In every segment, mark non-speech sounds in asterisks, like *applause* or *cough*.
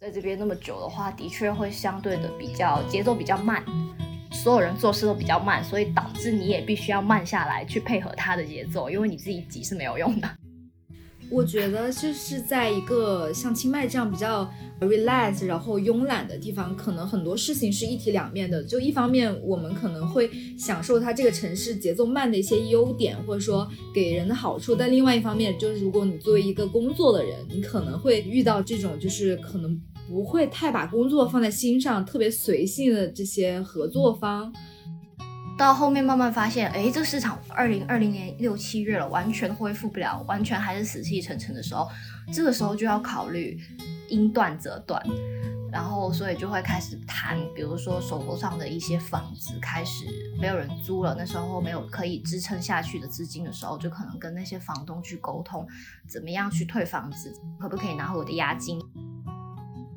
在这边那么久的话，的确会相对的比较节奏比较慢，所有人做事都比较慢，所以导致你也必须要慢下来去配合他的节奏，因为你自己急是没有用的。我觉得就是在一个像清迈这样比较 relax，然后慵懒的地方，可能很多事情是一体两面的。就一方面，我们可能会享受它这个城市节奏慢的一些优点，或者说给人的好处；但另外一方面，就是如果你作为一个工作的人，你可能会遇到这种就是可能不会太把工作放在心上、特别随性的这些合作方。到后面慢慢发现，哎，这个市场二零二零年六七月了，完全恢复不了，完全还是死气沉沉的时候，这个时候就要考虑应断则断，然后所以就会开始谈，比如说手头上的一些房子开始没有人租了，那时候没有可以支撑下去的资金的时候，就可能跟那些房东去沟通，怎么样去退房子，可不可以拿回我的押金。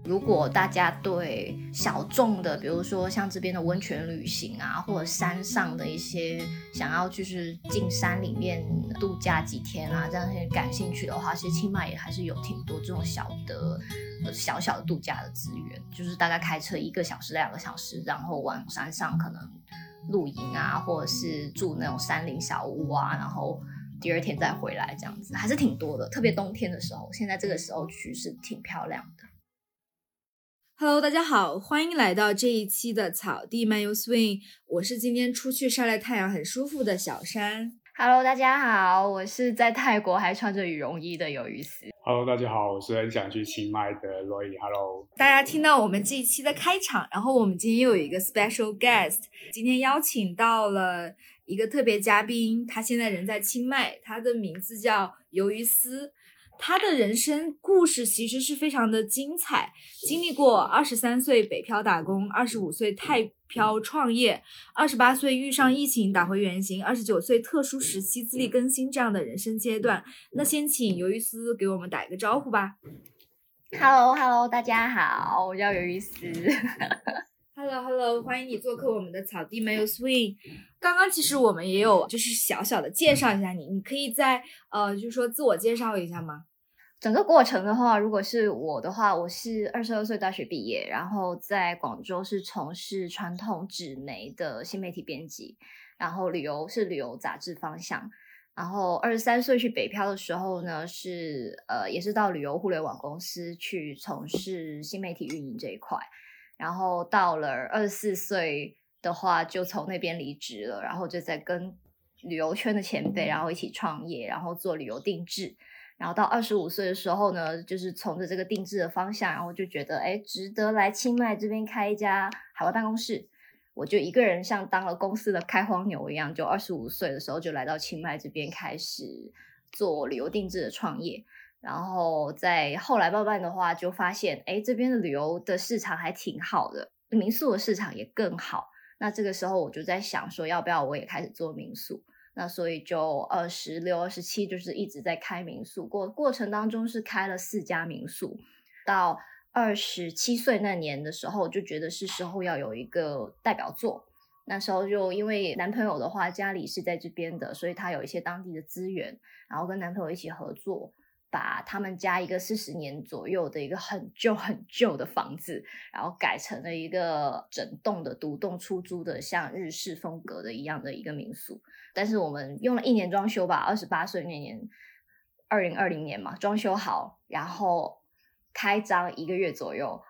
如果大家对小众的，比如说像这边的温泉旅行啊，或者山上的一些想要就是进山里面度假几天啊，这样些感兴趣的话，其实清迈也还是有挺多这种小的、小小的度假的资源，就是大概开车一个小时、两个小时，然后往山上可能露营啊，或者是住那种山林小屋啊，然后第二天再回来这样子，还是挺多的。特别冬天的时候，现在这个时候去是挺漂亮的。Hello，大家好，欢迎来到这一期的草地漫游 Swing。我是今天出去晒晒太阳很舒服的小山。Hello，大家好，我是在泰国还穿着羽绒衣的鱿鱼丝。Hello，大家好，我是很想去清迈的 Roy。Hello，大家听到我们这一期的开场，然后我们今天又有一个 special guest，今天邀请到了一个特别嘉宾，他现在人在清迈，他的名字叫鱿鱼丝。他的人生故事其实是非常的精彩，经历过二十三岁北漂打工，二十五岁泰漂创业，二十八岁遇上疫情打回原形，二十九岁特殊时期自力更新这样的人生阶段。那先请鱿鱼丝给我们打一个招呼吧。Hello Hello，大家好，我叫鱿鱼丝。*laughs* Hello Hello，欢迎你做客我们的草地没有 swing。刚刚其实我们也有就是小小的介绍一下你，你可以在呃就是说自我介绍一下吗？整个过程的话，如果是我的话，我是二十二岁大学毕业，然后在广州是从事传统纸媒的新媒体编辑，然后旅游是旅游杂志方向，然后二十三岁去北漂的时候呢，是呃也是到旅游互联网公司去从事新媒体运营这一块，然后到了二十四岁的话，就从那边离职了，然后就在跟旅游圈的前辈，然后一起创业，然后做旅游定制。然后到二十五岁的时候呢，就是从着这个定制的方向，然后就觉得哎，值得来清迈这边开一家海外办公室。我就一个人像当了公司的开荒牛一样，就二十五岁的时候就来到清迈这边开始做旅游定制的创业。然后在后来慢慢的话，就发现哎，这边的旅游的市场还挺好的，民宿的市场也更好。那这个时候我就在想说，要不要我也开始做民宿？那所以就二十六、二十七，就是一直在开民宿。过过程当中是开了四家民宿。到二十七岁那年的时候，就觉得是时候要有一个代表作。那时候就因为男朋友的话家里是在这边的，所以他有一些当地的资源，然后跟男朋友一起合作。把他们家一个四十年左右的一个很旧很旧的房子，然后改成了一个整栋的独栋出租的，像日式风格的一样的一个民宿。但是我们用了一年装修吧，二十八岁那年，二零二零年嘛，装修好，然后开张一个月左右，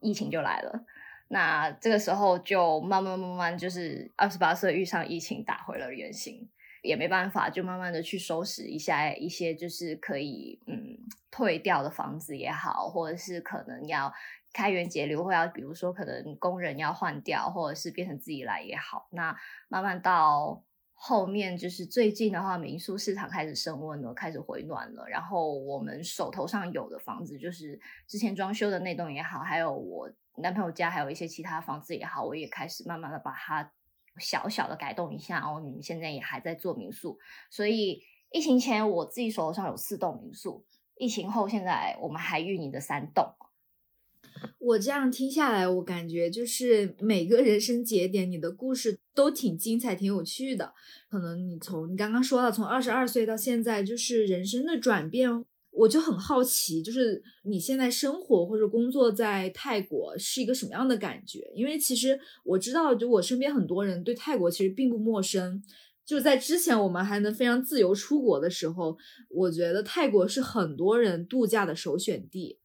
疫情就来了。那这个时候就慢慢慢慢，就是二十八岁遇上疫情，打回了原形。也没办法，就慢慢的去收拾一下一些就是可以嗯退掉的房子也好，或者是可能要开源节流，或要比如说可能工人要换掉，或者是变成自己来也好。那慢慢到后面就是最近的话，民宿市场开始升温了，开始回暖了。然后我们手头上有的房子，就是之前装修的那栋也好，还有我男朋友家还有一些其他房子也好，我也开始慢慢的把它小小的改动一下。哦你们现在也还在做民宿，所以疫情前我自己手头上有四栋民宿，疫情后现在我们还运营的三栋。我这样听下来，我感觉就是每个人生节点，你的故事都挺精彩、挺有趣的。可能你从你刚刚说到从二十二岁到现在，就是人生的转变，我就很好奇，就是你现在生活或者工作在泰国是一个什么样的感觉？因为其实我知道，就我身边很多人对泰国其实并不陌生。就在之前我们还能非常自由出国的时候，我觉得泰国是很多人度假的首选地。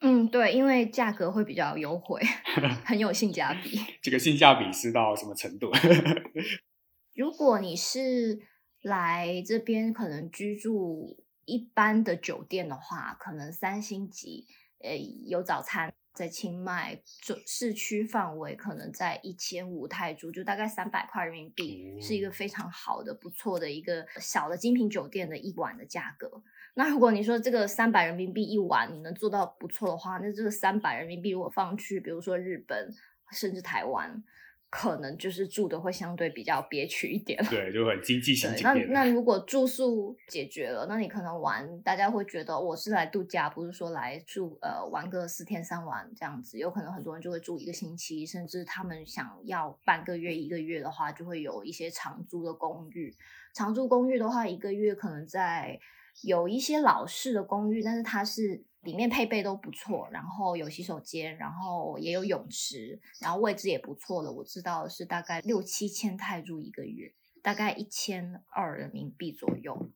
嗯，对，因为价格会比较优惠，*laughs* 很有性价比。这个性价比是到什么程度？*laughs* 如果你是来这边可能居住一般的酒店的话，可能三星级，呃，有早餐。在清迈就市区范围，可能在一千五泰铢，就大概三百块人民币，是一个非常好的、不错的一个小的精品酒店的一晚的价格。那如果你说这个三百人民币一晚你能做到不错的话，那这个三百人民币如果放去，比如说日本甚至台湾。可能就是住的会相对比较憋屈一点，对，就很经济型那那如果住宿解决了，那你可能玩，大家会觉得我是来度假，不是说来住呃玩个四天三晚这样子。有可能很多人就会住一个星期，甚至他们想要半个月、一个月的话，就会有一些长租的公寓。长租公寓的话，一个月可能在有一些老式的公寓，但是它是。里面配备都不错，然后有洗手间，然后也有泳池，然后位置也不错的。我知道是大概六七千泰铢一个月，大概一千二人民币左右。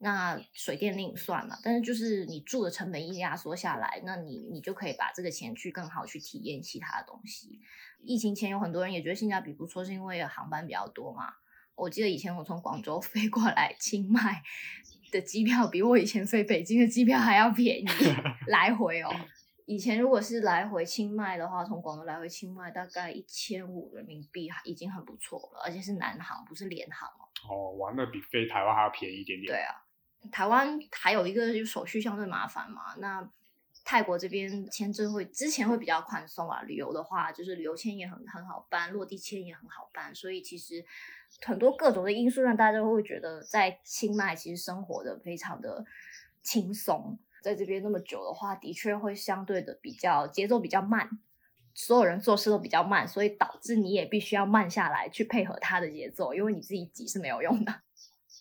那水电另算了，但是就是你住的成本一压缩下来，那你你就可以把这个钱去更好去体验其他的东西。疫情前有很多人也觉得性价比不错，是因为航班比较多嘛。我记得以前我从广州飞过来清迈。的机票比我以前飞北京的机票还要便宜，*laughs* 来回哦。以前如果是来回清迈的话，从广州来回清迈大概一千五人民币已经很不错了，而且是南航不是联航哦。哦，玩的比飞台湾还要便宜一点点。对啊，台湾还有一个就手续相对麻烦嘛。那泰国这边签证会之前会比较宽松啊，旅游的话就是旅游签也很很好办，落地签也很好办，所以其实。很多各种的因素让大家都会觉得在清迈其实生活的非常的轻松，在这边那么久的话，的确会相对的比较节奏比较慢，所有人做事都比较慢，所以导致你也必须要慢下来去配合他的节奏，因为你自己急是没有用的。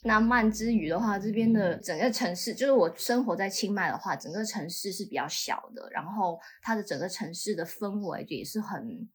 那慢之余的话，这边的整个城市，就是我生活在清迈的话，整个城市是比较小的，然后它的整个城市的氛围也是很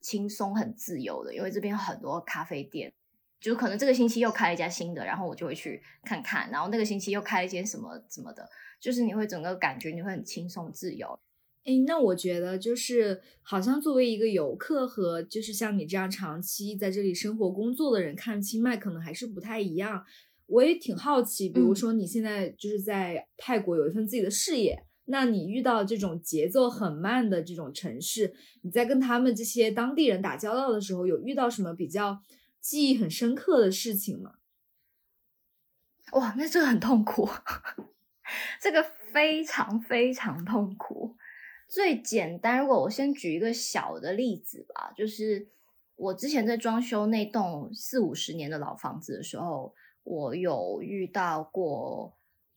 轻松、很自由的，因为这边很多咖啡店。就可能这个星期又开了一家新的，然后我就会去看看，然后那个星期又开了一间什么什么的，就是你会整个感觉你会很轻松自由。诶，那我觉得就是好像作为一个游客和就是像你这样长期在这里生活工作的人看清迈可能还是不太一样。我也挺好奇，比如说你现在就是在泰国有一份自己的事业，那你遇到这种节奏很慢的这种城市，你在跟他们这些当地人打交道的时候，有遇到什么比较？记忆很深刻的事情吗？哇，那这个很痛苦，这个非常非常痛苦。最简单，如果我先举一个小的例子吧，就是我之前在装修那栋四五十年的老房子的时候，我有遇到过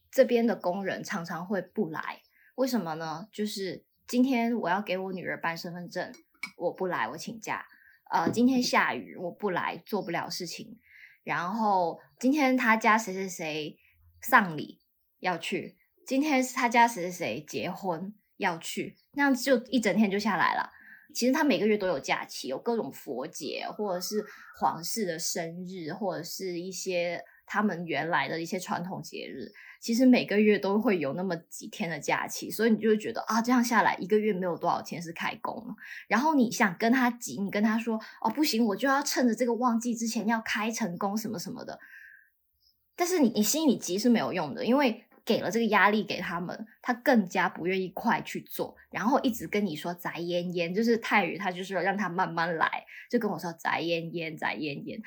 这边的工人常常会不来，为什么呢？就是今天我要给我女儿办身份证，我不来，我请假。呃，今天下雨，我不来，做不了事情。然后今天他家谁谁谁丧礼要去，今天是他家谁谁谁结婚要去，那样就一整天就下来了。其实他每个月都有假期，有各种佛节，或者是皇室的生日，或者是一些他们原来的一些传统节日。其实每个月都会有那么几天的假期，所以你就会觉得啊，这样下来一个月没有多少钱是开工。然后你想跟他急，你跟他说哦，不行，我就要趁着这个旺季之前要开成功什么什么的。但是你你心里急是没有用的，因为给了这个压力给他们，他更加不愿意快去做，然后一直跟你说“宅烟烟”，就是泰语，他就是让他慢慢来，就跟我说“宅烟烟，宅烟烟”。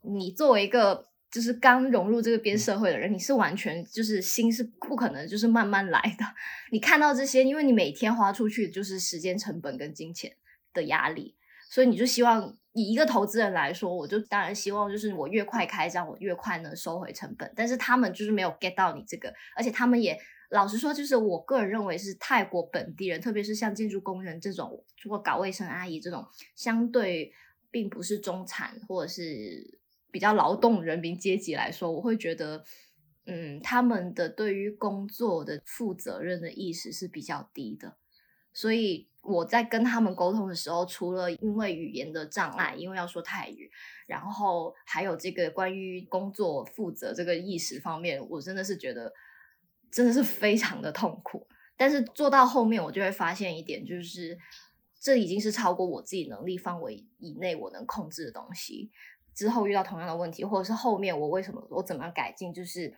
你作为一个就是刚融入这个边社会的人，你是完全就是心是不可能就是慢慢来的。你看到这些，因为你每天花出去就是时间成本跟金钱的压力，所以你就希望以一个投资人来说，我就当然希望就是我越快开张，我越快能收回成本。但是他们就是没有 get 到你这个，而且他们也老实说，就是我个人认为是泰国本地人，特别是像建筑工人这种，或搞卫生阿姨这种，相对并不是中产或者是。比较劳动人民阶级来说，我会觉得，嗯，他们的对于工作的负责任的意识是比较低的。所以我在跟他们沟通的时候，除了因为语言的障碍，因为要说泰语，然后还有这个关于工作负责这个意识方面，我真的是觉得真的是非常的痛苦。但是做到后面，我就会发现一点，就是这已经是超过我自己能力范围以内我能控制的东西。之后遇到同样的问题，或者是后面我为什么我怎么样改进，就是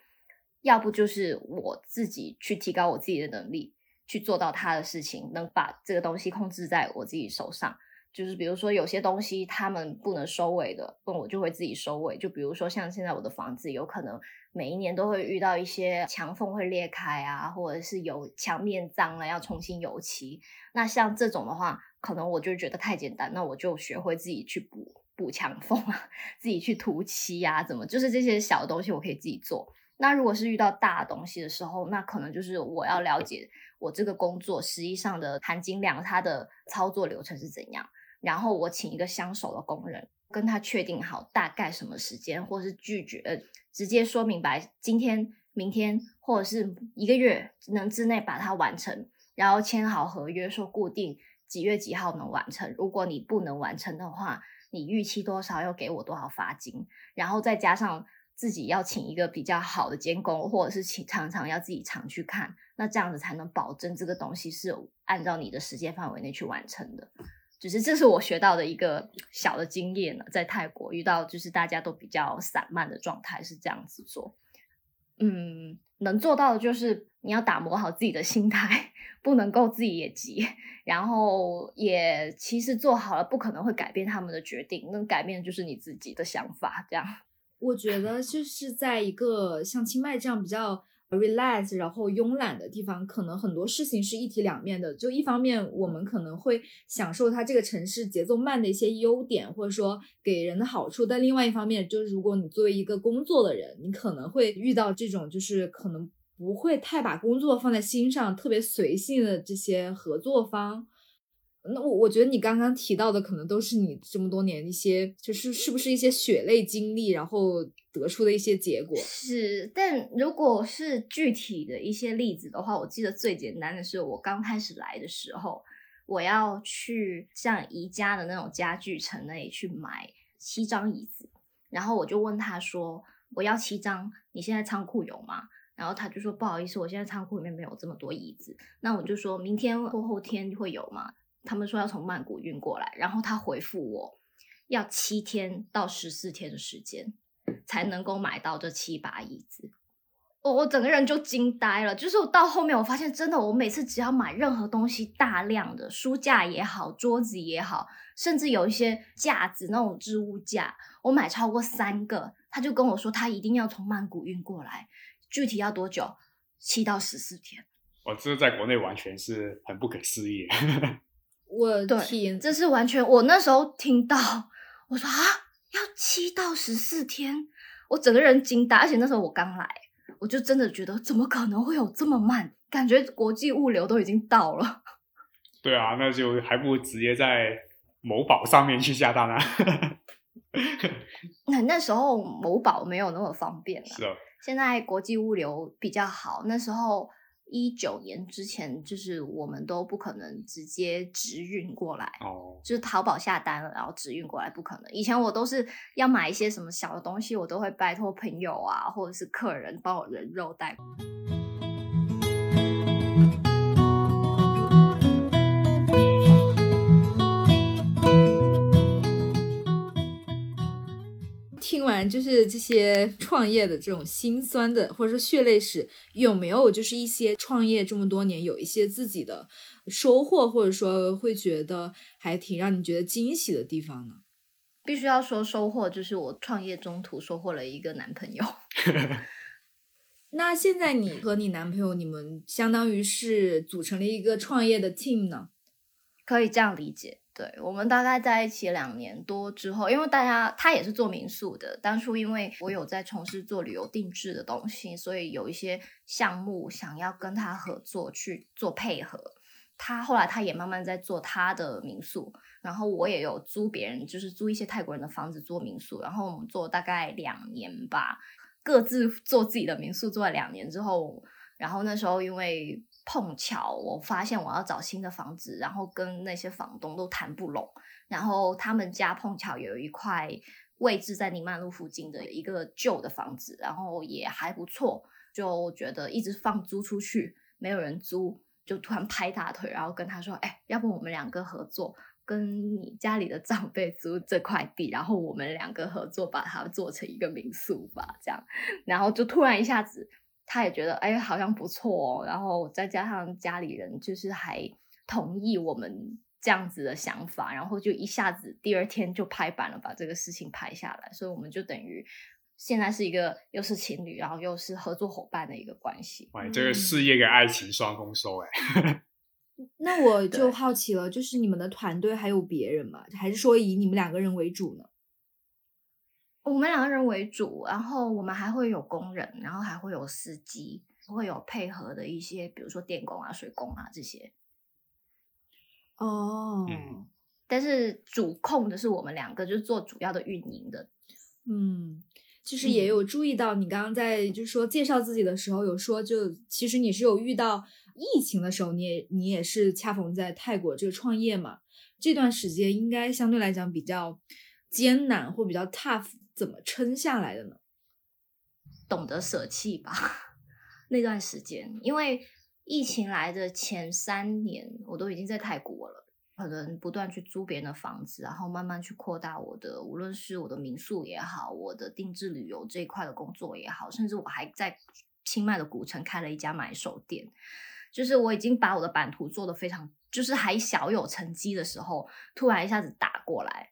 要不就是我自己去提高我自己的能力，去做到他的事情，能把这个东西控制在我自己手上。就是比如说有些东西他们不能收尾的，那我就会自己收尾。就比如说像现在我的房子，有可能每一年都会遇到一些墙缝会裂开啊，或者是有墙面脏了要重新油漆。那像这种的话，可能我就觉得太简单，那我就学会自己去补。补墙缝啊，自己去涂漆呀，怎么就是这些小东西我可以自己做。那如果是遇到大东西的时候，那可能就是我要了解我这个工作实际上的含金量，它的操作流程是怎样。然后我请一个相熟的工人，跟他确定好大概什么时间，或是拒绝直接说明白，今天、明天或者是一个月能之内把它完成，然后签好合约，说固定几月几号能完成。如果你不能完成的话，你预期多少要给我多少罚金，然后再加上自己要请一个比较好的监工，或者是请常常要自己常去看，那这样子才能保证这个东西是按照你的时间范围内去完成的。就是这是我学到的一个小的经验呢，在泰国遇到就是大家都比较散漫的状态是这样子做，嗯。能做到的就是你要打磨好自己的心态，不能够自己也急，然后也其实做好了不可能会改变他们的决定，能改变就是你自己的想法。这样，我觉得就是在一个像清迈这样比较。relax，然后慵懒的地方，可能很多事情是一体两面的。就一方面，我们可能会享受它这个城市节奏慢的一些优点，或者说给人的好处；但另外一方面，就是如果你作为一个工作的人，你可能会遇到这种，就是可能不会太把工作放在心上，特别随性的这些合作方。那我我觉得你刚刚提到的可能都是你这么多年一些，就是是不是一些血泪经历，然后得出的一些结果。是，但如果是具体的一些例子的话，我记得最简单的是我刚开始来的时候，我要去像宜家的那种家具城那里去买七张椅子，然后我就问他说：“我要七张，你现在仓库有吗？”然后他就说：“不好意思，我现在仓库里面没有这么多椅子。”那我就说明天或后天会有吗？他们说要从曼谷运过来，然后他回复我要七天到十四天的时间才能够买到这七把椅子，我我整个人就惊呆了。就是我到后面我发现，真的，我每次只要买任何东西，大量的书架也好，桌子也好，甚至有一些架子那种置物架，我买超过三个，他就跟我说他一定要从曼谷运过来，具体要多久？七到十四天。我这在国内完全是很不可思议。*laughs* 我天，这是完全我那时候听到，我说啊，要七到十四天，我整个人惊呆，而且那时候我刚来，我就真的觉得怎么可能会有这么慢？感觉国际物流都已经到了。*laughs* 对啊，那就还不如直接在某宝上面去下单啊。*laughs* 那那时候某宝没有那么方便了，是啊，现在国际物流比较好，那时候。一九年之前，就是我们都不可能直接直运过来，哦，就是淘宝下单了，然后直运过来不可能。以前我都是要买一些什么小的东西，我都会拜托朋友啊，或者是客人帮我人肉带。就是这些创业的这种心酸的，或者说血泪史，有没有就是一些创业这么多年有一些自己的收获，或者说会觉得还挺让你觉得惊喜的地方呢？必须要说收获，就是我创业中途收获了一个男朋友。*laughs* 那现在你和你男朋友，你们相当于是组成了一个创业的 team 呢？可以这样理解。对我们大概在一起两年多之后，因为大家他也是做民宿的，当初因为我有在从事做旅游定制的东西，所以有一些项目想要跟他合作去做配合。他后来他也慢慢在做他的民宿，然后我也有租别人，就是租一些泰国人的房子做民宿，然后我们做大概两年吧，各自做自己的民宿做了两年之后，然后那时候因为。碰巧我发现我要找新的房子，然后跟那些房东都谈不拢，然后他们家碰巧有一块位置在宁曼路附近的一个旧的房子，然后也还不错，就觉得一直放租出去没有人租，就突然拍大腿，然后跟他说：“哎，要不我们两个合作，跟你家里的长辈租这块地，然后我们两个合作把它做成一个民宿吧。”这样，然后就突然一下子。他也觉得哎，好像不错哦。然后再加上家里人就是还同意我们这样子的想法，然后就一下子第二天就拍板了，把这个事情拍下来。所以我们就等于现在是一个又是情侣，然后又是合作伙伴的一个关系。哇，这个事业跟爱情双丰收哎。*laughs* 那我就好奇了，就是你们的团队还有别人吗？还是说以你们两个人为主呢？我们两个人为主，然后我们还会有工人，然后还会有司机，会有配合的一些，比如说电工啊、水工啊这些。哦，但是主控的是我们两个，就是做主要的运营的。嗯，其实也有注意到，你刚刚在就是说介绍自己的时候，有说就其实你是有遇到疫情的时候，你也你也是恰逢在泰国这个创业嘛，这段时间应该相对来讲比较艰难或比较 tough。怎么撑下来的呢？懂得舍弃吧。那段时间，因为疫情来的前三年，我都已经在泰国了，可能不断去租别人的房子，然后慢慢去扩大我的，无论是我的民宿也好，我的定制旅游这一块的工作也好，甚至我还在清迈的古城开了一家买手店。就是我已经把我的版图做得非常，就是还小有成绩的时候，突然一下子打过来，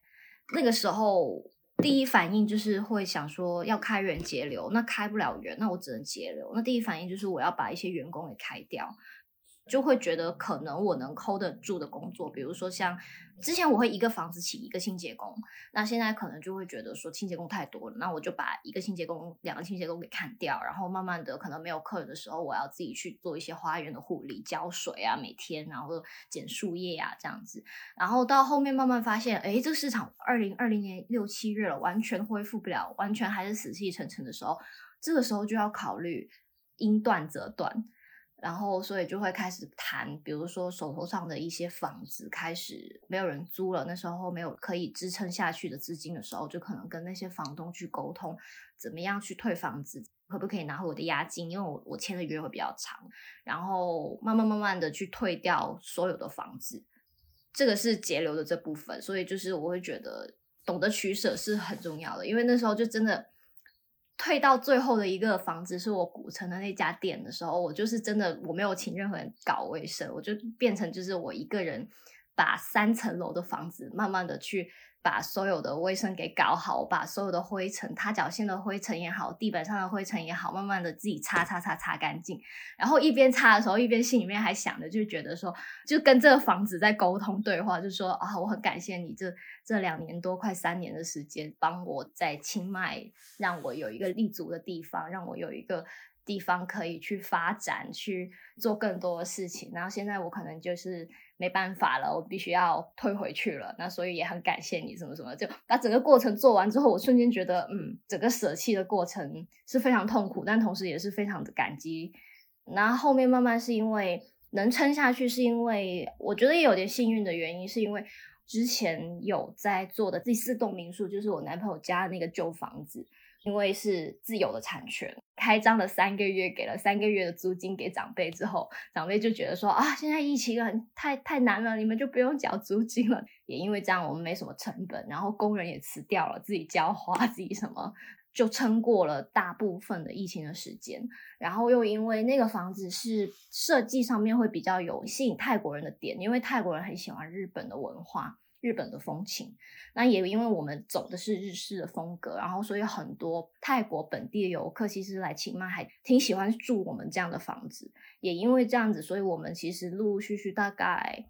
那个时候。第一反应就是会想说要开源节流，那开不了源，那我只能节流。那第一反应就是我要把一些员工给开掉。就会觉得可能我能 hold 得住的工作，比如说像之前我会一个房子请一个清洁工，那现在可能就会觉得说清洁工太多了，那我就把一个清洁工、两个清洁工给砍掉，然后慢慢的可能没有客人的时候，我要自己去做一些花园的护理、浇水啊，每天然后剪树叶啊这样子，然后到后面慢慢发现，哎，这个市场二零二零年六七月了，完全恢复不了，完全还是死气沉沉的时候，这个时候就要考虑因断则断。然后，所以就会开始谈，比如说手头上的一些房子开始没有人租了，那时候没有可以支撑下去的资金的时候，就可能跟那些房东去沟通，怎么样去退房子，可不可以拿回我的押金？因为我我签的约会比较长，然后慢慢慢慢的去退掉所有的房子，这个是节流的这部分。所以就是我会觉得懂得取舍是很重要的，因为那时候就真的。退到最后的一个房子是我古城的那家店的时候，我就是真的我没有请任何人搞卫生，我就变成就是我一个人把三层楼的房子慢慢的去。把所有的卫生给搞好，把所有的灰尘、踏脚线的灰尘也好，地板上的灰尘也好，慢慢的自己擦擦擦擦干净。然后一边擦的时候，一边心里面还想着，就觉得说，就跟这个房子在沟通对话，就说啊，我很感谢你这这两年多快三年的时间，帮我在清迈让我有一个立足的地方，让我有一个。地方可以去发展，去做更多的事情。然后现在我可能就是没办法了，我必须要退回去了。那所以也很感谢你，什么什么，就把整个过程做完之后，我瞬间觉得，嗯，整个舍弃的过程是非常痛苦，但同时也是非常的感激。然后后面慢慢是因为能撑下去，是因为我觉得也有点幸运的原因，是因为之前有在做的第四栋民宿，就是我男朋友家的那个旧房子。因为是自有的产权，开张了三个月，给了三个月的租金给长辈之后，长辈就觉得说啊，现在疫情很太太难了，你们就不用缴租金了。也因为这样，我们没什么成本，然后工人也辞掉了，自己浇花，自己什么，就撑过了大部分的疫情的时间。然后又因为那个房子是设计上面会比较有吸引泰国人的点，因为泰国人很喜欢日本的文化。日本的风情。那也因为我们走的是日式的风格，然后所以很多泰国本地的游客其实来清迈还挺喜欢住我们这样的房子。也因为这样子，所以我们其实陆陆续续大概。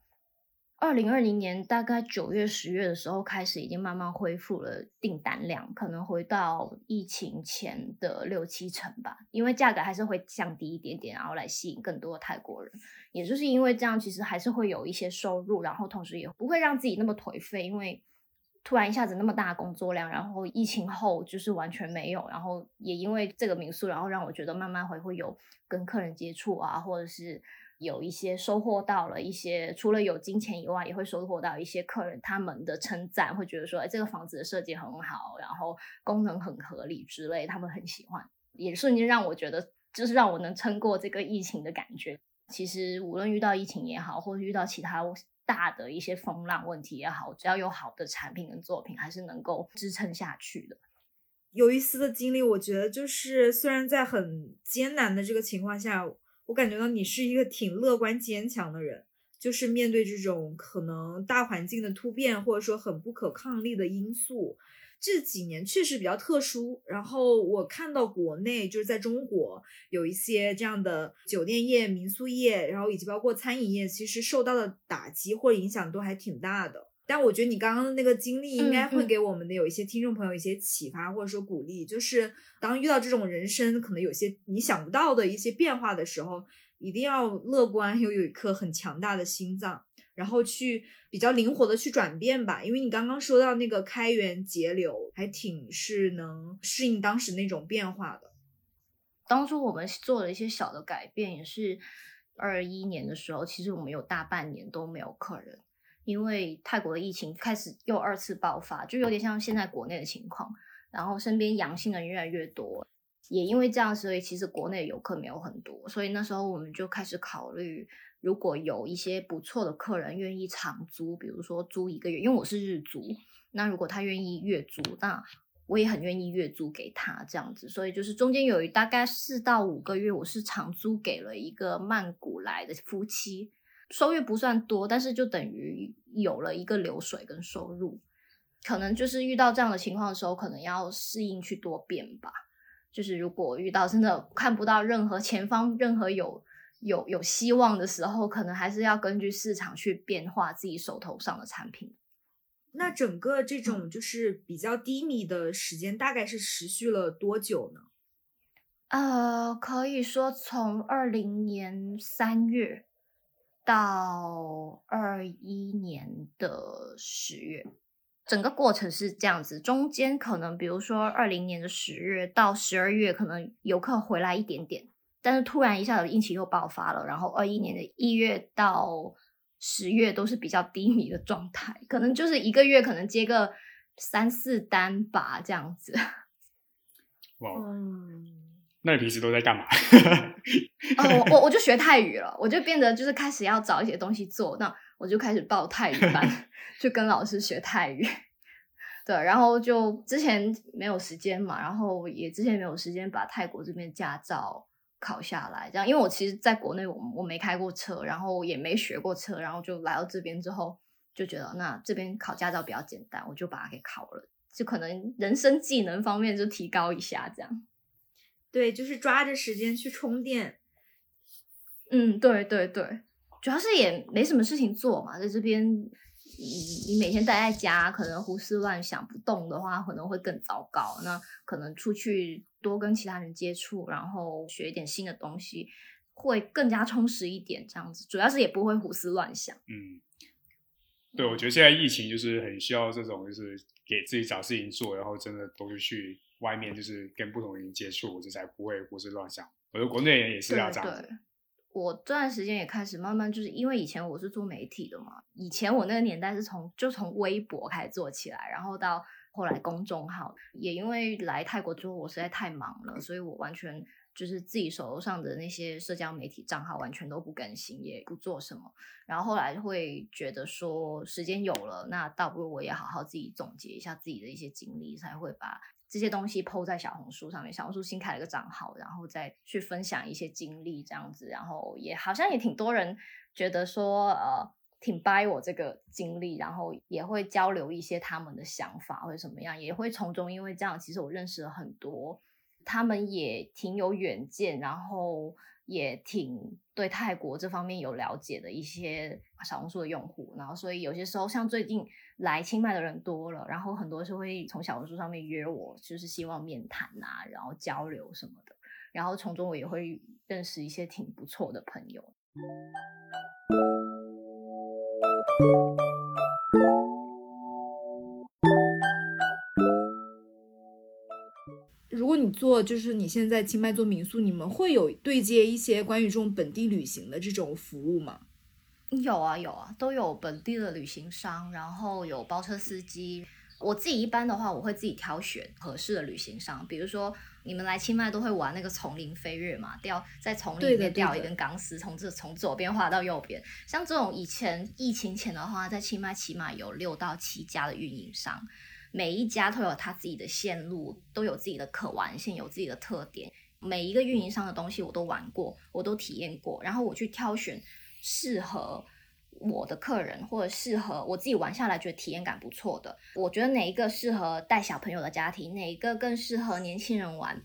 二零二零年大概九月、十月的时候开始，已经慢慢恢复了订单量，可能回到疫情前的六七成吧。因为价格还是会降低一点点，然后来吸引更多的泰国人。也就是因为这样，其实还是会有一些收入，然后同时也不会让自己那么颓废。因为突然一下子那么大工作量，然后疫情后就是完全没有，然后也因为这个民宿，然后让我觉得慢慢会会有跟客人接触啊，或者是。有一些收获到了一些，除了有金钱以外，也会收获到一些客人他们的称赞，会觉得说，哎，这个房子的设计很好，然后功能很合理之类，他们很喜欢，也瞬间让我觉得，就是让我能撑过这个疫情的感觉。其实无论遇到疫情也好，或者遇到其他大的一些风浪问题也好，只要有好的产品跟作品，还是能够支撑下去的。有一丝的经历，我觉得就是虽然在很艰难的这个情况下。我感觉到你是一个挺乐观坚强的人，就是面对这种可能大环境的突变，或者说很不可抗力的因素，这几年确实比较特殊。然后我看到国内就是在中国有一些这样的酒店业、民宿业，然后以及包括餐饮业，其实受到的打击或者影响都还挺大的。但我觉得你刚刚的那个经历应该会给我们的有一些听众朋友一些启发或者说鼓励，就是当遇到这种人生可能有些你想不到的一些变化的时候，一定要乐观，又有一颗很强大的心脏，然后去比较灵活的去转变吧。因为你刚刚说到那个开源节流，还挺是能适应当时那种变化的。当初我们做了一些小的改变，也是二一年的时候，其实我们有大半年都没有客人。因为泰国的疫情开始又二次爆发，就有点像现在国内的情况，然后身边阳性的人越来越多，也因为这样，所以其实国内游客没有很多，所以那时候我们就开始考虑，如果有一些不错的客人愿意长租，比如说租一个月，因为我是日租，那如果他愿意月租，那我也很愿意月租给他这样子，所以就是中间有大概四到五个月，我是长租给了一个曼谷来的夫妻。收入不算多，但是就等于有了一个流水跟收入。可能就是遇到这样的情况的时候，可能要适应去多变吧。就是如果遇到真的看不到任何前方任何有有有希望的时候，可能还是要根据市场去变化自己手头上的产品。那整个这种就是比较低迷的时间，大概是持续了多久呢？呃，可以说从二零年三月。到二一年的十月，整个过程是这样子。中间可能，比如说二零年的十月到十二月，可能游客回来一点点，但是突然一下子疫情又爆发了。然后二一年的一月到十月都是比较低迷的状态，可能就是一个月可能接个三四单吧，这样子。哇。那你平时都在干嘛？哦，我我就学泰语了，我就变得就是开始要找一些东西做，那我就开始报泰语班，*laughs* 去跟老师学泰语。对，然后就之前没有时间嘛，然后也之前没有时间把泰国这边驾照考下来，这样，因为我其实在国内我我没开过车，然后也没学过车，然后就来到这边之后就觉得那这边考驾照比较简单，我就把它给考了，就可能人生技能方面就提高一下这样。对，就是抓着时间去充电。嗯，对对对，主要是也没什么事情做嘛，在这边，你你每天待在家，可能胡思乱想不动的话，可能会更糟糕。那可能出去多跟其他人接触，然后学一点新的东西，会更加充实一点。这样子，主要是也不会胡思乱想。嗯，对，我觉得现在疫情就是很需要这种，就是给自己找事情做，然后真的都是去。外面就是跟不同人接触，我这才不会胡思乱想。我觉得国内人也是要这样。对，我这段时间也开始慢慢，就是因为以前我是做媒体的嘛，以前我那个年代是从就从微博开始做起来，然后到后来公众号，也因为来泰国之后我实在太忙了，所以我完全就是自己手头上的那些社交媒体账号完全都不更新，也不做什么。然后后来会觉得说时间有了，那倒不如我也好好自己总结一下自己的一些经历，才会把。这些东西抛在小红书上面，小红书新开了一个账号，然后再去分享一些经历这样子，然后也好像也挺多人觉得说，呃，挺掰我这个经历，然后也会交流一些他们的想法或者什么样，也会从中因为这样，其实我认识了很多，他们也挺有远见，然后也挺对泰国这方面有了解的一些小红书的用户，然后所以有些时候像最近来清迈的人多了，然后很多是会从小红书上面约我，就是希望面谈啊，然后交流什么的，然后从中我也会认识一些挺不错的朋友。你做，就是你现在清迈做民宿，你们会有对接一些关于这种本地旅行的这种服务吗？有啊有啊，都有本地的旅行商，然后有包车司机。我自己一般的话，我会自己挑选合适的旅行商，比如说。你们来清迈都会玩那个丛林飞跃嘛？吊在丛林里面吊一根钢丝，从这从左边滑到右边。像这种以前疫情前的话，在清迈起码有六到七家的运营商，每一家都有他自己的线路，都有自己的可玩性，有自己的特点。每一个运营商的东西我都玩过，我都体验过，然后我去挑选适合。我的客人或者适合我自己玩下来觉得体验感不错的，我觉得哪一个适合带小朋友的家庭，哪一个更适合年轻人玩，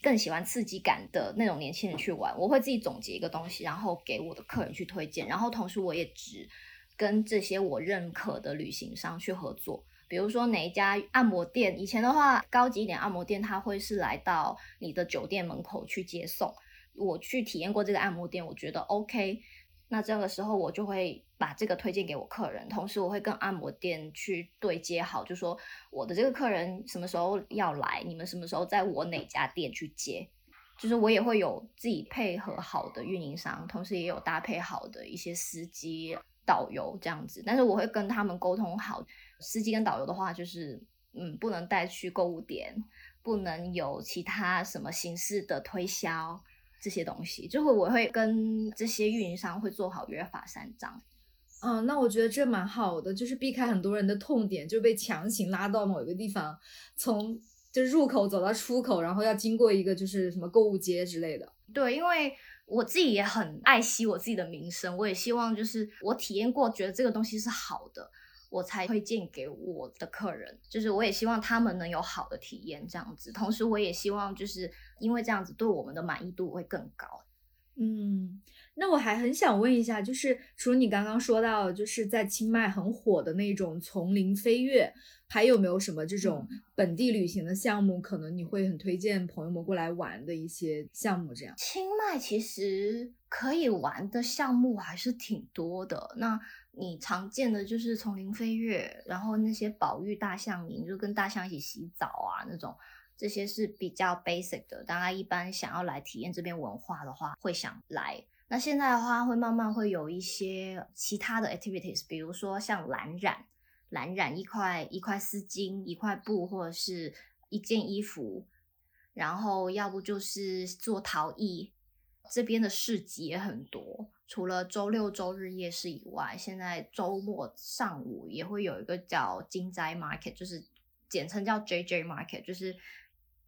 更喜欢刺激感的那种年轻人去玩，我会自己总结一个东西，然后给我的客人去推荐，然后同时我也只跟这些我认可的旅行商去合作，比如说哪一家按摩店，以前的话高级一点按摩店，他会是来到你的酒店门口去接送，我去体验过这个按摩店，我觉得 OK。那这个时候我就会把这个推荐给我客人，同时我会跟按摩店去对接好，就说我的这个客人什么时候要来，你们什么时候在我哪家店去接，就是我也会有自己配合好的运营商，同时也有搭配好的一些司机、导游这样子。但是我会跟他们沟通好，司机跟导游的话就是，嗯，不能带去购物点，不能有其他什么形式的推销。这些东西，就会我会跟这些运营商会做好约法三章。嗯，那我觉得这蛮好的，就是避开很多人的痛点，就被强行拉到某一个地方，从就是入口走到出口，然后要经过一个就是什么购物街之类的。对，因为我自己也很爱惜我自己的名声，我也希望就是我体验过，觉得这个东西是好的。我才推荐给我的客人，就是我也希望他们能有好的体验，这样子。同时，我也希望就是因为这样子，对我们的满意度会更高。嗯，那我还很想问一下，就是除了你刚刚说到，就是在清迈很火的那种丛林飞跃，还有没有什么这种本地旅行的项目，可能你会很推荐朋友们过来玩的一些项目？这样，清迈其实可以玩的项目还是挺多的。那你常见的就是丛林飞跃，然后那些保育大象营，就跟大象一起洗澡啊那种，这些是比较 basic 的。大家一般想要来体验这边文化的话，会想来。那现在的话，会慢慢会有一些其他的 activities，比如说像蓝染，蓝染一块一块丝巾、一块布或者是一件衣服，然后要不就是做陶艺。这边的市集也很多。除了周六周日夜市以外，现在周末上午也会有一个叫金斋 Market，就是简称叫 JJ Market，就是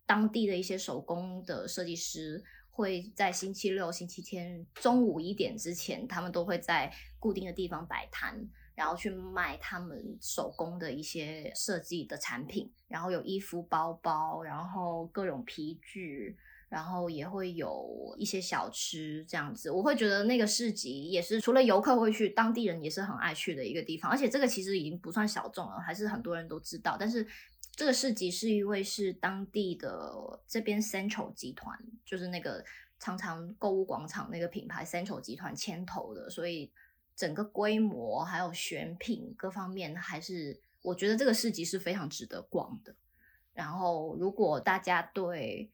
当地的一些手工的设计师会在星期六、星期天中午一点之前，他们都会在固定的地方摆摊，然后去卖他们手工的一些设计的产品，然后有衣服、包包，然后各种皮具。然后也会有一些小吃这样子，我会觉得那个市集也是除了游客会去，当地人也是很爱去的一个地方。而且这个其实已经不算小众了，还是很多人都知道。但是这个市集是因为是当地的这边 Central 集团，就是那个常常购物广场那个品牌 Central 集团牵头的，所以整个规模还有选品各方面，还是我觉得这个市集是非常值得逛的。然后如果大家对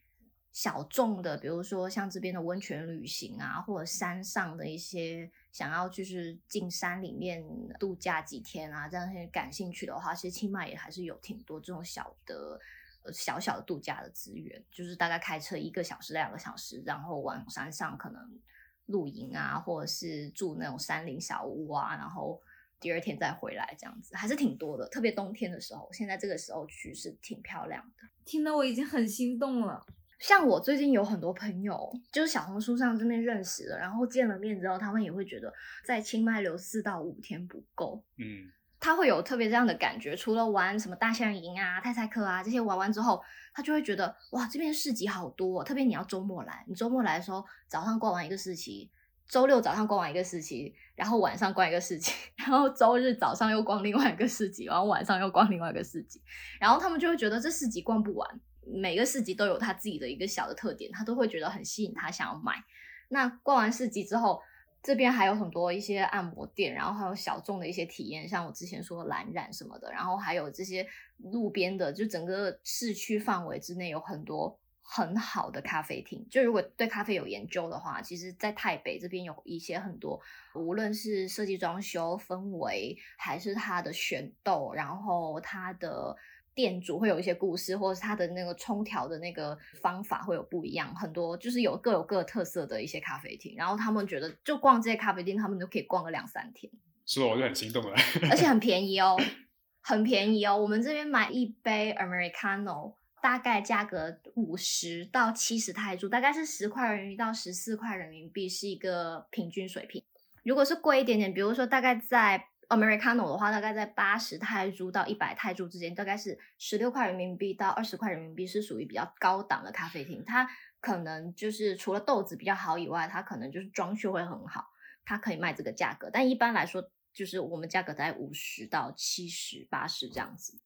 小众的，比如说像这边的温泉旅行啊，或者山上的一些想要就是进山里面度假几天啊，这样些感兴趣的话，其实清迈也还是有挺多这种小的呃、小小的度假的资源，就是大概开车一个小时、两个小时，然后往山上可能露营啊，或者是住那种山林小屋啊，然后第二天再回来这样子，还是挺多的。特别冬天的时候，现在这个时候去是挺漂亮的。听得我已经很心动了。像我最近有很多朋友，就是小红书上这边认识的，然后见了面之后，他们也会觉得在清迈留四到五天不够，嗯，他会有特别这样的感觉。除了玩什么大象营啊、泰赛克啊这些玩完之后，他就会觉得哇，这边市集好多、哦，特别你要周末来，你周末来的时候，早上逛完一个市集，周六早上逛完一个市集，然后晚上逛一个市集，*laughs* 然后周日早上又逛另外一个市集，然后晚上又逛另外一个市集，然后他们就会觉得这市集逛不完。每个市集都有他自己的一个小的特点，他都会觉得很吸引他，想要买。那逛完市集之后，这边还有很多一些按摩店，然后还有小众的一些体验，像我之前说的蓝染什么的，然后还有这些路边的，就整个市区范围之内有很多很好的咖啡厅。就如果对咖啡有研究的话，其实，在台北这边有一些很多，无论是设计装修氛围，还是它的选豆，然后它的。店主会有一些故事，或者是他的那个冲调的那个方法会有不一样，很多就是有各有各特色的一些咖啡厅。然后他们觉得，就逛这些咖啡厅，他们都可以逛个两三天。是我就很心动了，而且很便宜哦，*laughs* 很便宜哦。我们这边买一杯 Americano，大概价格五十到七十泰铢，大概是十块人民币到十四块人民币是一个平均水平。如果是贵一点点，比如说大概在。Americano 的话，大概在八十泰铢到一百泰铢之间，大概是十六块人民币到二十块人民币，是属于比较高档的咖啡厅。它可能就是除了豆子比较好以外，它可能就是装修会很好，它可以卖这个价格。但一般来说，就是我们价格在五十到七十、八十这样子。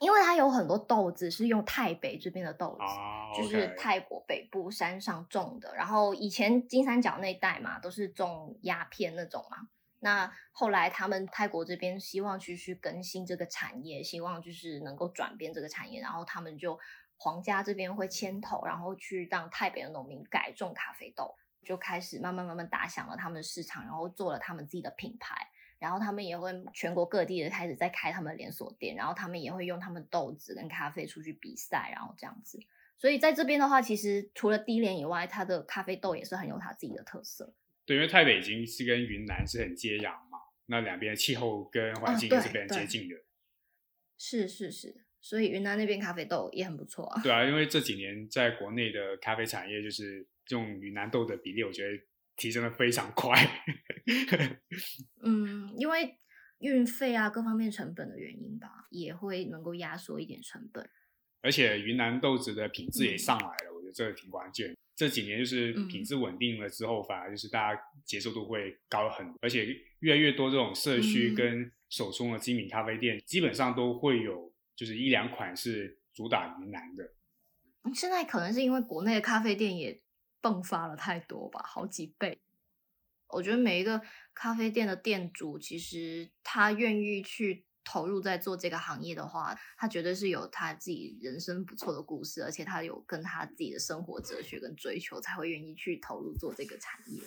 因为它有很多豆子是用泰北这边的豆子，就是泰国北部山上种的。然后以前金三角那一带嘛，都是种鸦片那种嘛。那后来，他们泰国这边希望去去更新这个产业，希望就是能够转变这个产业，然后他们就皇家这边会牵头，然后去让泰北的农民改种咖啡豆，就开始慢慢慢慢打响了他们的市场，然后做了他们自己的品牌，然后他们也会全国各地的开始在开他们的连锁店，然后他们也会用他们豆子跟咖啡出去比赛，然后这样子。所以在这边的话，其实除了低廉以外，它的咖啡豆也是很有它自己的特色。对，因为太北已经是跟云南是很接壤嘛，那两边气候跟环境也是非常接近的。是是是，所以云南那边咖啡豆也很不错啊。对啊，因为这几年在国内的咖啡产业，就是用云南豆的比例，我觉得提升的非常快。嗯，因为运费啊各方面成本的原因吧，也会能够压缩一点成本。而且云南豆子的品质也上来了，我觉得这个挺关键。这几年就是品质稳定了之后，反而就是大家接受度会高很多，而且越来越多这种社区跟手冲的精品咖啡店，基本上都会有就是一两款是主打云南的。现在可能是因为国内的咖啡店也迸发了太多吧，好几倍。我觉得每一个咖啡店的店主，其实他愿意去。投入在做这个行业的话，他绝对是有他自己人生不错的故事，而且他有跟他自己的生活哲学跟追求，才会愿意去投入做这个产业。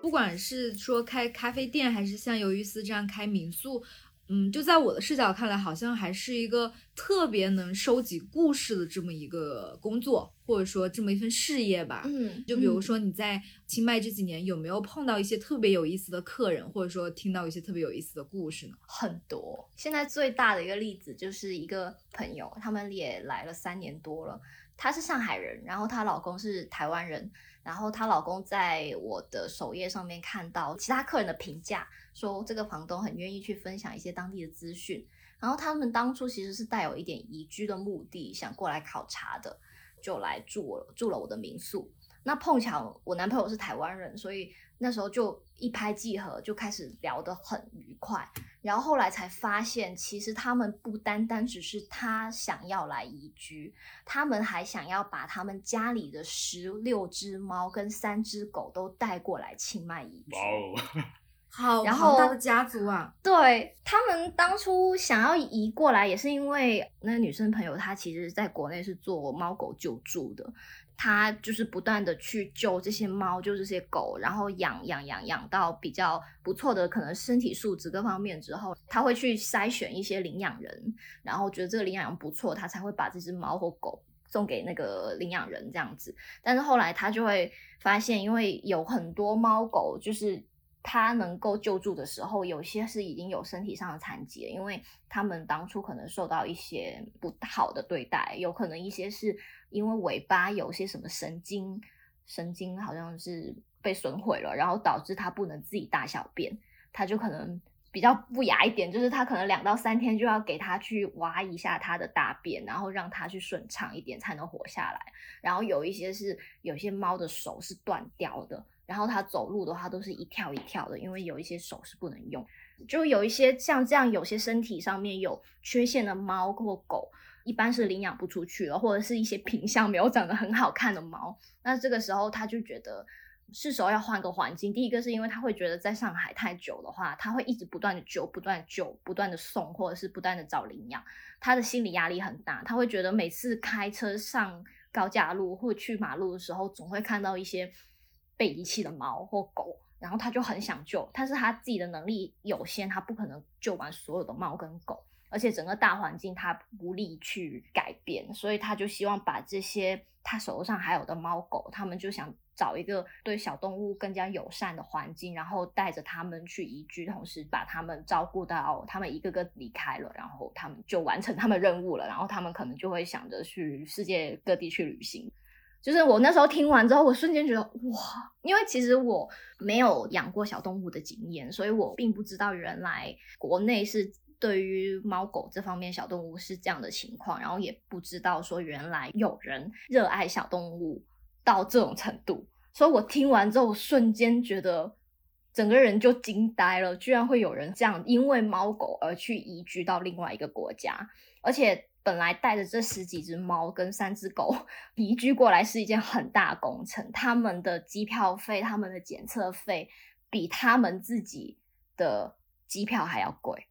不管是说开咖啡店，还是像鱿鱼丝这样开民宿。嗯，就在我的视角看来，好像还是一个特别能收集故事的这么一个工作，或者说这么一份事业吧。嗯，就比如说你在清迈这几年有没有碰到一些特别有意思的客人，或者说听到一些特别有意思的故事呢？很多。现在最大的一个例子就是一个朋友，他们也来了三年多了。她是上海人，然后她老公是台湾人。然后她老公在我的首页上面看到其他客人的评价，说这个房东很愿意去分享一些当地的资讯。然后他们当初其实是带有一点移居的目的，想过来考察的，就来住住了我的民宿。那碰巧我男朋友是台湾人，所以。那时候就一拍即合，就开始聊得很愉快。然后后来才发现，其实他们不单单只是他想要来移居，他们还想要把他们家里的十六只猫跟三只狗都带过来清迈移居。哇哦，*laughs* 好庞大的家族啊！对他们当初想要移过来，也是因为那个女生朋友她其实在国内是做猫狗救助的。他就是不断的去救这些猫，救这些狗，然后养养养养到比较不错的可能身体素质各方面之后，他会去筛选一些领养人，然后觉得这个领养人不错，他才会把这只猫或狗送给那个领养人这样子。但是后来他就会发现，因为有很多猫狗，就是他能够救助的时候，有些是已经有身体上的残疾，因为他们当初可能受到一些不好的对待，有可能一些是因为尾巴有些什么神经神经好像是被损毁了，然后导致它不能自己大小便，它就可能。比较不雅一点，就是它可能两到三天就要给它去挖一下它的大便，然后让它去顺畅一点才能活下来。然后有一些是有些猫的手是断掉的，然后它走路的话都是一跳一跳的，因为有一些手是不能用。就有一些像这样有些身体上面有缺陷的猫或狗，一般是领养不出去了，或者是一些品相没有长得很好看的猫，那这个时候他就觉得。是时候要换个环境。第一个是因为他会觉得在上海太久的话，他会一直不断的救、不断救、不断的送，或者是不断的找领养，他的心理压力很大。他会觉得每次开车上高架路或去马路的时候，总会看到一些被遗弃的猫或狗，然后他就很想救，但是他自己的能力有限，他不可能救完所有的猫跟狗，而且整个大环境他无力去改变，所以他就希望把这些他手上还有的猫狗，他们就想。找一个对小动物更加友善的环境，然后带着他们去移居，同时把他们照顾到他们一个个离开了，然后他们就完成他们任务了。然后他们可能就会想着去世界各地去旅行。就是我那时候听完之后，我瞬间觉得哇，因为其实我没有养过小动物的经验，所以我并不知道原来国内是对于猫狗这方面小动物是这样的情况，然后也不知道说原来有人热爱小动物。到这种程度，所以我听完之后，瞬间觉得整个人就惊呆了，居然会有人这样因为猫狗而去移居到另外一个国家，而且本来带着这十几只猫跟三只狗 *laughs* 移居过来是一件很大工程，他们的机票费、他们的检测费比他们自己的机票还要贵。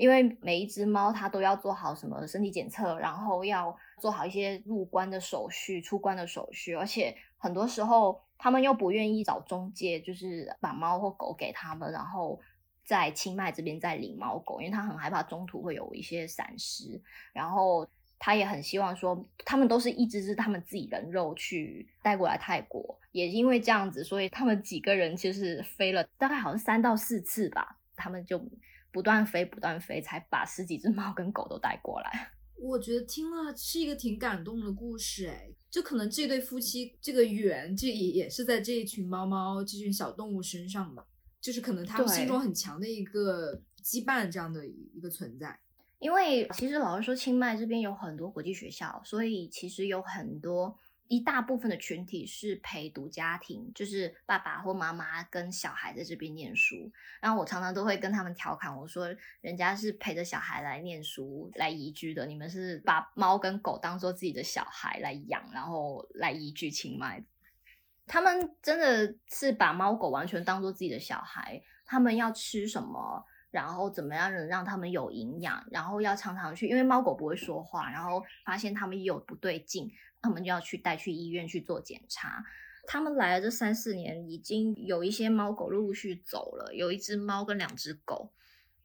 因为每一只猫它都要做好什么身体检测，然后要做好一些入关的手续、出关的手续，而且很多时候他们又不愿意找中介，就是把猫或狗给他们，然后在清迈这边再领猫狗，因为他很害怕中途会有一些闪失，然后他也很希望说，他们都是一只只他们自己人肉去带过来泰国，也因为这样子，所以他们几个人其实飞了大概好像三到四次吧，他们就。不断飞，不断飞，才把十几只猫跟狗都带过来。我觉得听了是一个挺感动的故事，哎，就可能这对夫妻这个缘，这也也是在这一群猫猫、这群小动物身上吧，就是可能他们心中很强的一个羁绊，这样的一个存在。因为其实老实说，清迈这边有很多国际学校，所以其实有很多。一大部分的群体是陪读家庭，就是爸爸或妈妈跟小孩在这边念书。然后我常常都会跟他们调侃，我说：“人家是陪着小孩来念书、来移居的，你们是把猫跟狗当做自己的小孩来养，然后来移居清迈。他们真的是把猫狗完全当做自己的小孩。他们要吃什么，然后怎么样能让他们有营养，然后要常常去，因为猫狗不会说话，然后发现他们有不对劲。”他们就要去带去医院去做检查。他们来了这三四年，已经有一些猫狗陆陆续走了，有一只猫跟两只狗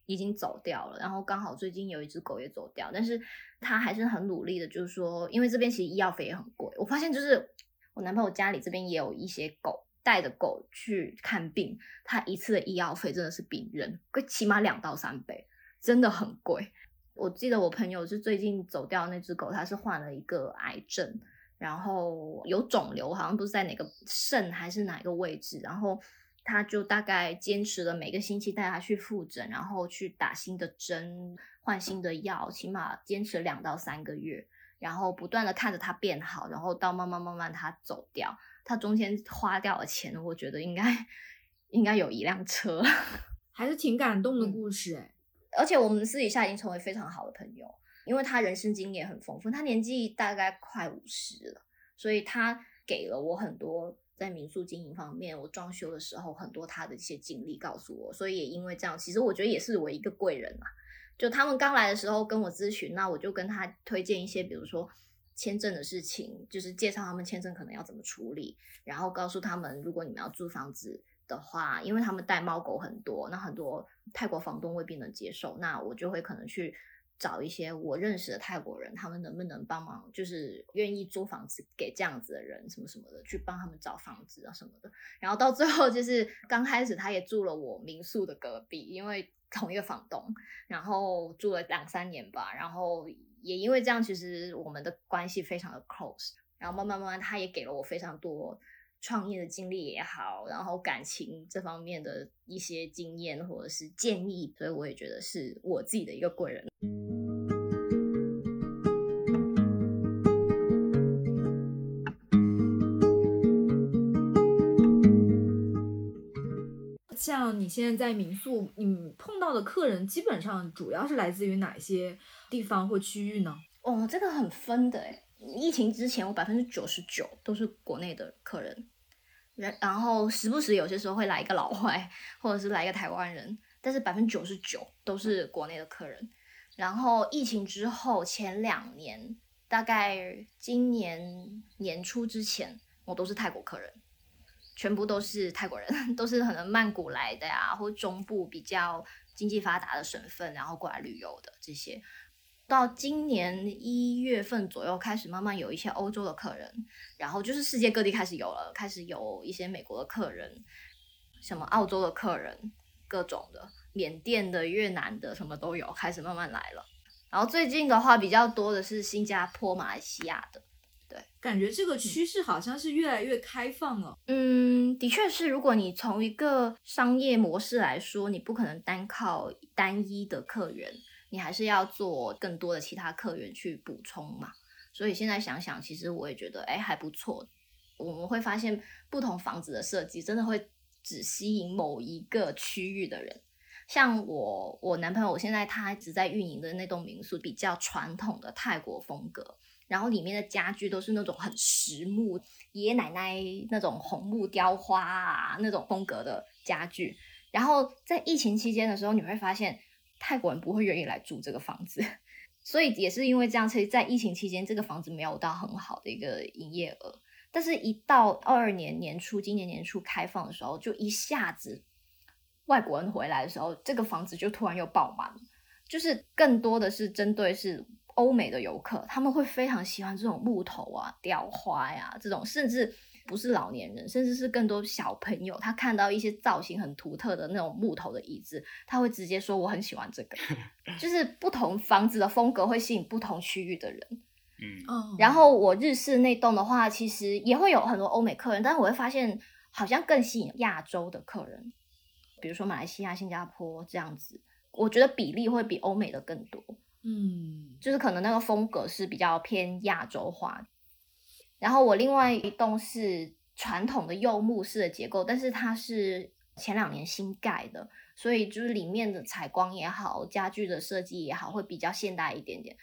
已经走掉了。然后刚好最近有一只狗也走掉，但是他还是很努力的，就是说，因为这边其实医药费也很贵。我发现就是我男朋友家里这边也有一些狗，带着狗去看病，他一次的医药费真的是比人贵起码两到三倍，真的很贵。我记得我朋友是最近走掉那只狗，它是患了一个癌症，然后有肿瘤，好像不是在哪个肾还是哪个位置，然后他就大概坚持了每个星期带它去复诊，然后去打新的针、换新的药，起码坚持两到三个月，然后不断的看着它变好，然后到慢慢慢慢它走掉，它中间花掉的钱，我觉得应该应该有一辆车，*laughs* 还是挺感动的故事哎。而且我们私底下已经成为非常好的朋友，因为他人生经验很丰富，他年纪大概快五十了，所以他给了我很多在民宿经营方面，我装修的时候很多他的一些经历告诉我，所以也因为这样，其实我觉得也是我一个贵人嘛。就他们刚来的时候跟我咨询，那我就跟他推荐一些，比如说签证的事情，就是介绍他们签证可能要怎么处理，然后告诉他们如果你们要租房子。的话，因为他们带猫狗很多，那很多泰国房东未必能接受，那我就会可能去找一些我认识的泰国人，他们能不能帮忙，就是愿意租房子给这样子的人，什么什么的，去帮他们找房子啊什么的。然后到最后就是刚开始他也住了我民宿的隔壁，因为同一个房东，然后住了两三年吧，然后也因为这样，其实我们的关系非常的 close。然后慢慢慢慢，他也给了我非常多创业的经历也好，然后感情这方面的一些经验或者是建议，所以我也觉得是我自己的一个贵人。像你现在在民宿，你碰到的客人基本上主要是来自于哪些地方或区域呢？哦，这个很分的诶。疫情之前，我百分之九十九都是国内的客人，然然后时不时有些时候会来一个老外，或者是来一个台湾人，但是百分之九十九都是国内的客人。然后疫情之后前两年，大概今年年初之前，我都是泰国客人，全部都是泰国人，*laughs* 都是可能曼谷来的呀，或中部比较经济发达的省份，然后过来旅游的这些。到今年一月份左右，开始慢慢有一些欧洲的客人，然后就是世界各地开始有了，开始有一些美国的客人，什么澳洲的客人，各种的，缅甸的、越南的，什么都有，开始慢慢来了。然后最近的话，比较多的是新加坡、马来西亚的。对，感觉这个趋势好像是越来越开放了。嗯，的确是，如果你从一个商业模式来说，你不可能单靠单一的客源。你还是要做更多的其他客源去补充嘛，所以现在想想，其实我也觉得，哎，还不错。我们会发现，不同房子的设计真的会只吸引某一个区域的人。像我，我男朋友现在他一直在运营的那栋民宿，比较传统的泰国风格，然后里面的家具都是那种很实木，爷爷奶奶那种红木雕花啊那种风格的家具。然后在疫情期间的时候，你会发现。泰国人不会愿意来住这个房子，*laughs* 所以也是因为这样，其实，在疫情期间，这个房子没有到很好的一个营业额。但是，一到二二年年初，今年年初开放的时候，就一下子外国人回来的时候，这个房子就突然又爆满。就是更多的是针对是欧美的游客，他们会非常喜欢这种木头啊、雕花呀这种，甚至。不是老年人，甚至是更多小朋友，他看到一些造型很独特的那种木头的椅子，他会直接说我很喜欢这个。*laughs* 就是不同房子的风格会吸引不同区域的人。嗯，然后我日式那栋的话，其实也会有很多欧美客人，但是我会发现好像更吸引亚洲的客人，比如说马来西亚、新加坡这样子，我觉得比例会比欧美的更多。嗯，就是可能那个风格是比较偏亚洲化。然后我另外一栋是传统的柚木式的结构，但是它是前两年新盖的，所以就是里面的采光也好，家具的设计也好，会比较现代一点点。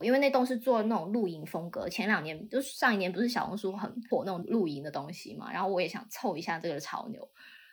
因为那栋是做那种露营风格，前两年就是上一年不是小红书很火那种露营的东西嘛，然后我也想凑一下这个潮流，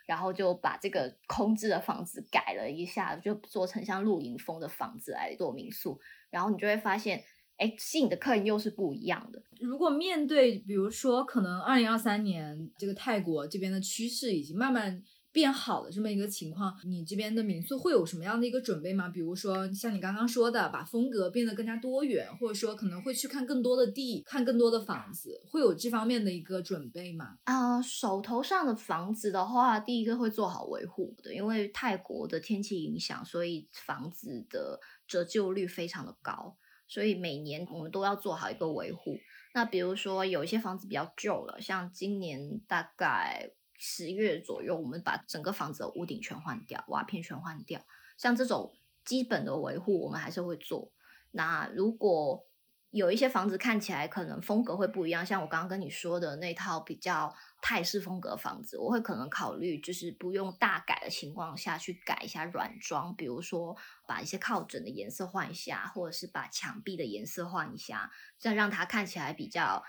然后就把这个空置的房子改了一下，就做成像露营风的房子来做民宿，然后你就会发现。哎，吸引的客人又是不一样的。如果面对，比如说，可能二零二三年这个泰国这边的趋势已经慢慢变好的这么一个情况，你这边的民宿会有什么样的一个准备吗？比如说，像你刚刚说的，把风格变得更加多元，或者说可能会去看更多的地，看更多的房子，会有这方面的一个准备吗？啊，手头上的房子的话，第一个会做好维护的，因为泰国的天气影响，所以房子的折旧率非常的高。所以每年我们都要做好一个维护。那比如说有一些房子比较旧了，像今年大概十月左右，我们把整个房子的屋顶全换掉，瓦片全换掉。像这种基本的维护，我们还是会做。那如果有一些房子看起来可能风格会不一样，像我刚刚跟你说的那套比较泰式风格房子，我会可能考虑就是不用大改的情况下去改一下软装，比如说把一些靠枕的颜色换一下，或者是把墙壁的颜色换一下，这样让它看起来比较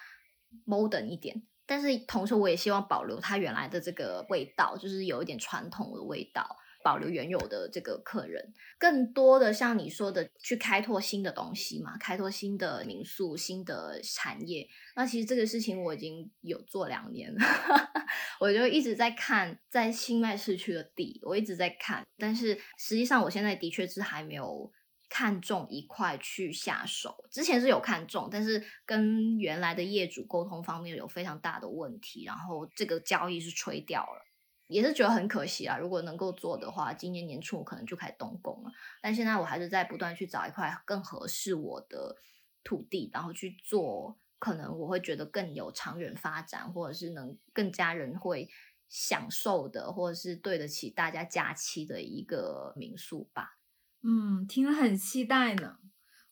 modern 一点。但是同时我也希望保留它原来的这个味道，就是有一点传统的味道。保留原有的这个客人，更多的像你说的去开拓新的东西嘛，开拓新的民宿、新的产业。那其实这个事情我已经有做两年了，*laughs* 我就一直在看在新麦市区的地，我一直在看，但是实际上我现在的确是还没有看中一块去下手。之前是有看中，但是跟原来的业主沟通方面有非常大的问题，然后这个交易是吹掉了，也是觉得很可惜啊。如果能够做的话，今年年初我可能就开始动工了。但现在我还是在不断去找一块更合适我的土地，然后去做，可能我会觉得更有长远发展，或者是能更加人会享受的，或者是对得起大家假期的一个民宿吧。嗯，听了很期待呢。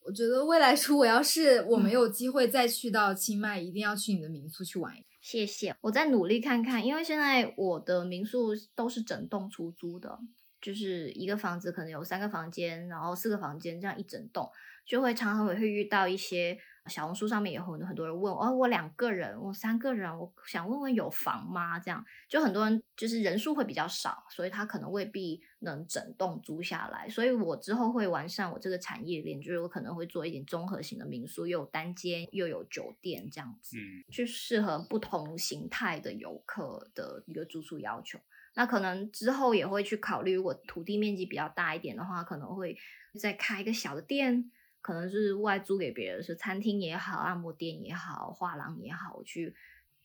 我觉得未来 *laughs* 说，我要是我没有机会再去到清迈，一定要去你的民宿去玩。谢谢，我再努力看看，因为现在我的民宿都是整栋出租的，就是一个房子可能有三个房间，然后四个房间这样一整栋，就会常常会会遇到一些。小红书上面也有很多人问，哦，我两个人，我三个人，我想问问有房吗？这样就很多人就是人数会比较少，所以他可能未必能整栋租下来。所以我之后会完善我这个产业链，就是我可能会做一点综合型的民宿，又有单间又有酒店这样子，嗯，去适合不同形态的游客的一个住宿要求。那可能之后也会去考虑，如果土地面积比较大一点的话，可能会再开一个小的店。可能是外租给别人，是餐厅也好，按摩店也好，画廊也好，去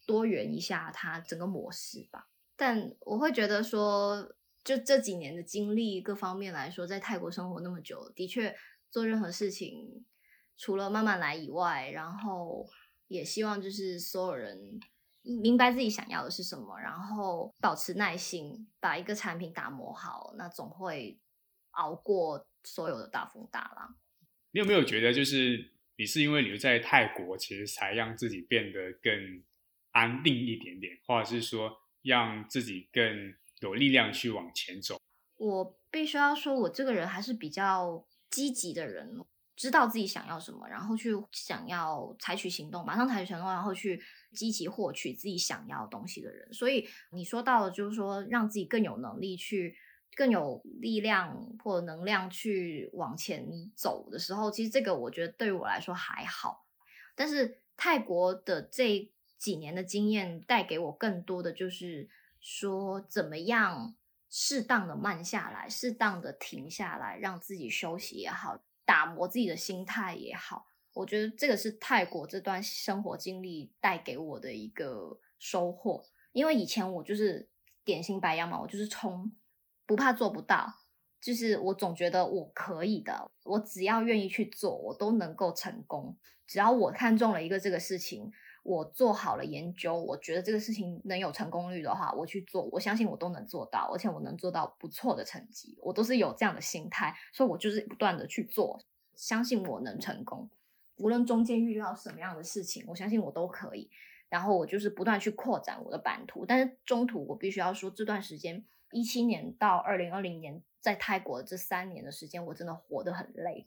多元一下它整个模式吧。但我会觉得说，就这几年的经历各方面来说，在泰国生活那么久，的确做任何事情除了慢慢来以外，然后也希望就是所有人明白自己想要的是什么，然后保持耐心，把一个产品打磨好，那总会熬过所有的大风大浪。你有没有觉得，就是你是因为你在泰国，其实才让自己变得更安定一点点，或者是说让自己更有力量去往前走？我必须要说，我这个人还是比较积极的人，知道自己想要什么，然后去想要采取行动，马上采取行动，然后去积极获取自己想要的东西的人。所以你说到了，就是说让自己更有能力去。更有力量或能量去往前走的时候，其实这个我觉得对于我来说还好。但是泰国的这几年的经验带给我更多的就是说，怎么样适当的慢下来，适当的停下来，让自己休息也好，打磨自己的心态也好。我觉得这个是泰国这段生活经历带给我的一个收获。因为以前我就是典型白羊嘛，我就是冲。不怕做不到，就是我总觉得我可以的，我只要愿意去做，我都能够成功。只要我看中了一个这个事情，我做好了研究，我觉得这个事情能有成功率的话，我去做，我相信我都能做到，而且我能做到不错的成绩。我都是有这样的心态，所以我就是不断的去做，相信我能成功。无论中间遇到什么样的事情，我相信我都可以。然后我就是不断去扩展我的版图，但是中途我必须要说这段时间。一七年到二零二零年，在泰国这三年的时间，我真的活得很累。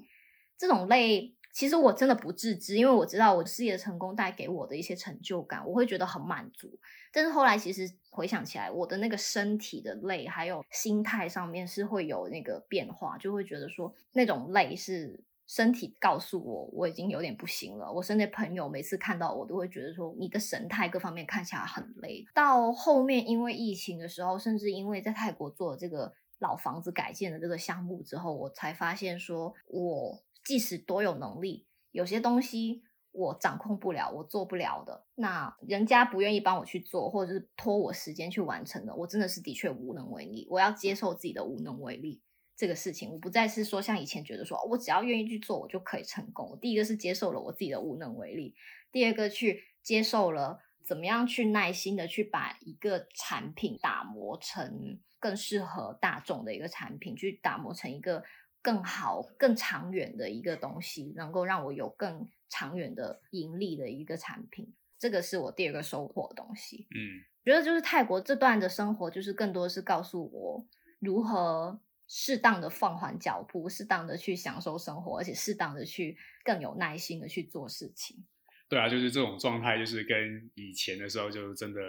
这种累，其实我真的不自知，因为我知道我事业成功带给我的一些成就感，我会觉得很满足。但是后来，其实回想起来，我的那个身体的累，还有心态上面是会有那个变化，就会觉得说那种累是。身体告诉我我已经有点不行了。我身边朋友每次看到我都会觉得说你的神态各方面看起来很累。到后面因为疫情的时候，甚至因为在泰国做这个老房子改建的这个项目之后，我才发现说，我即使多有能力，有些东西我掌控不了，我做不了的，那人家不愿意帮我去做，或者是拖我时间去完成的，我真的是的确无能为力。我要接受自己的无能为力。这个事情，我不再是说像以前觉得说，我只要愿意去做，我就可以成功。第一个是接受了我自己的无能为力，第二个去接受了怎么样去耐心的去把一个产品打磨成更适合大众的一个产品，去打磨成一个更好、更长远的一个东西，能够让我有更长远的盈利的一个产品。这个是我第二个收获的东西。嗯，觉得就是泰国这段的生活，就是更多是告诉我如何。适当的放缓脚步，适当的去享受生活，而且适当的去更有耐心的去做事情。对啊，就是这种状态，就是跟以前的时候就真的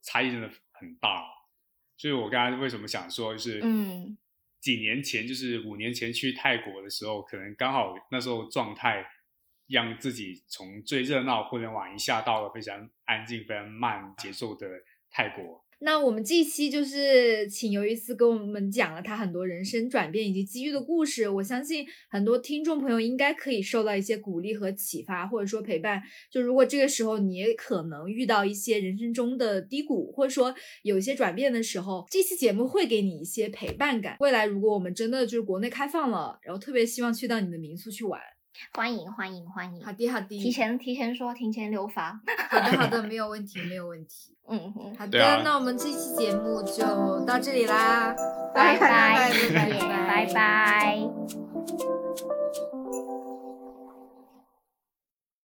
差异真的很大。所以我刚刚为什么想说，就是嗯，几年前，就是五年前去泰国的时候，可能刚好那时候状态让自己从最热闹互联网一下到了非常安静、非常慢节奏的泰国。那我们这期就是请尤伊斯跟我们讲了他很多人生转变以及机遇的故事。我相信很多听众朋友应该可以受到一些鼓励和启发，或者说陪伴。就如果这个时候你也可能遇到一些人生中的低谷，或者说有一些转变的时候，这期节目会给你一些陪伴感。未来如果我们真的就是国内开放了，然后特别希望去到你的民宿去玩，欢迎欢迎欢迎，好的好的，提前提前说，庭前留发。*laughs* 好的 *laughs* 好的，没有问题没有问题，嗯，好的，那我们这期节目就到这里啦，拜拜拜拜。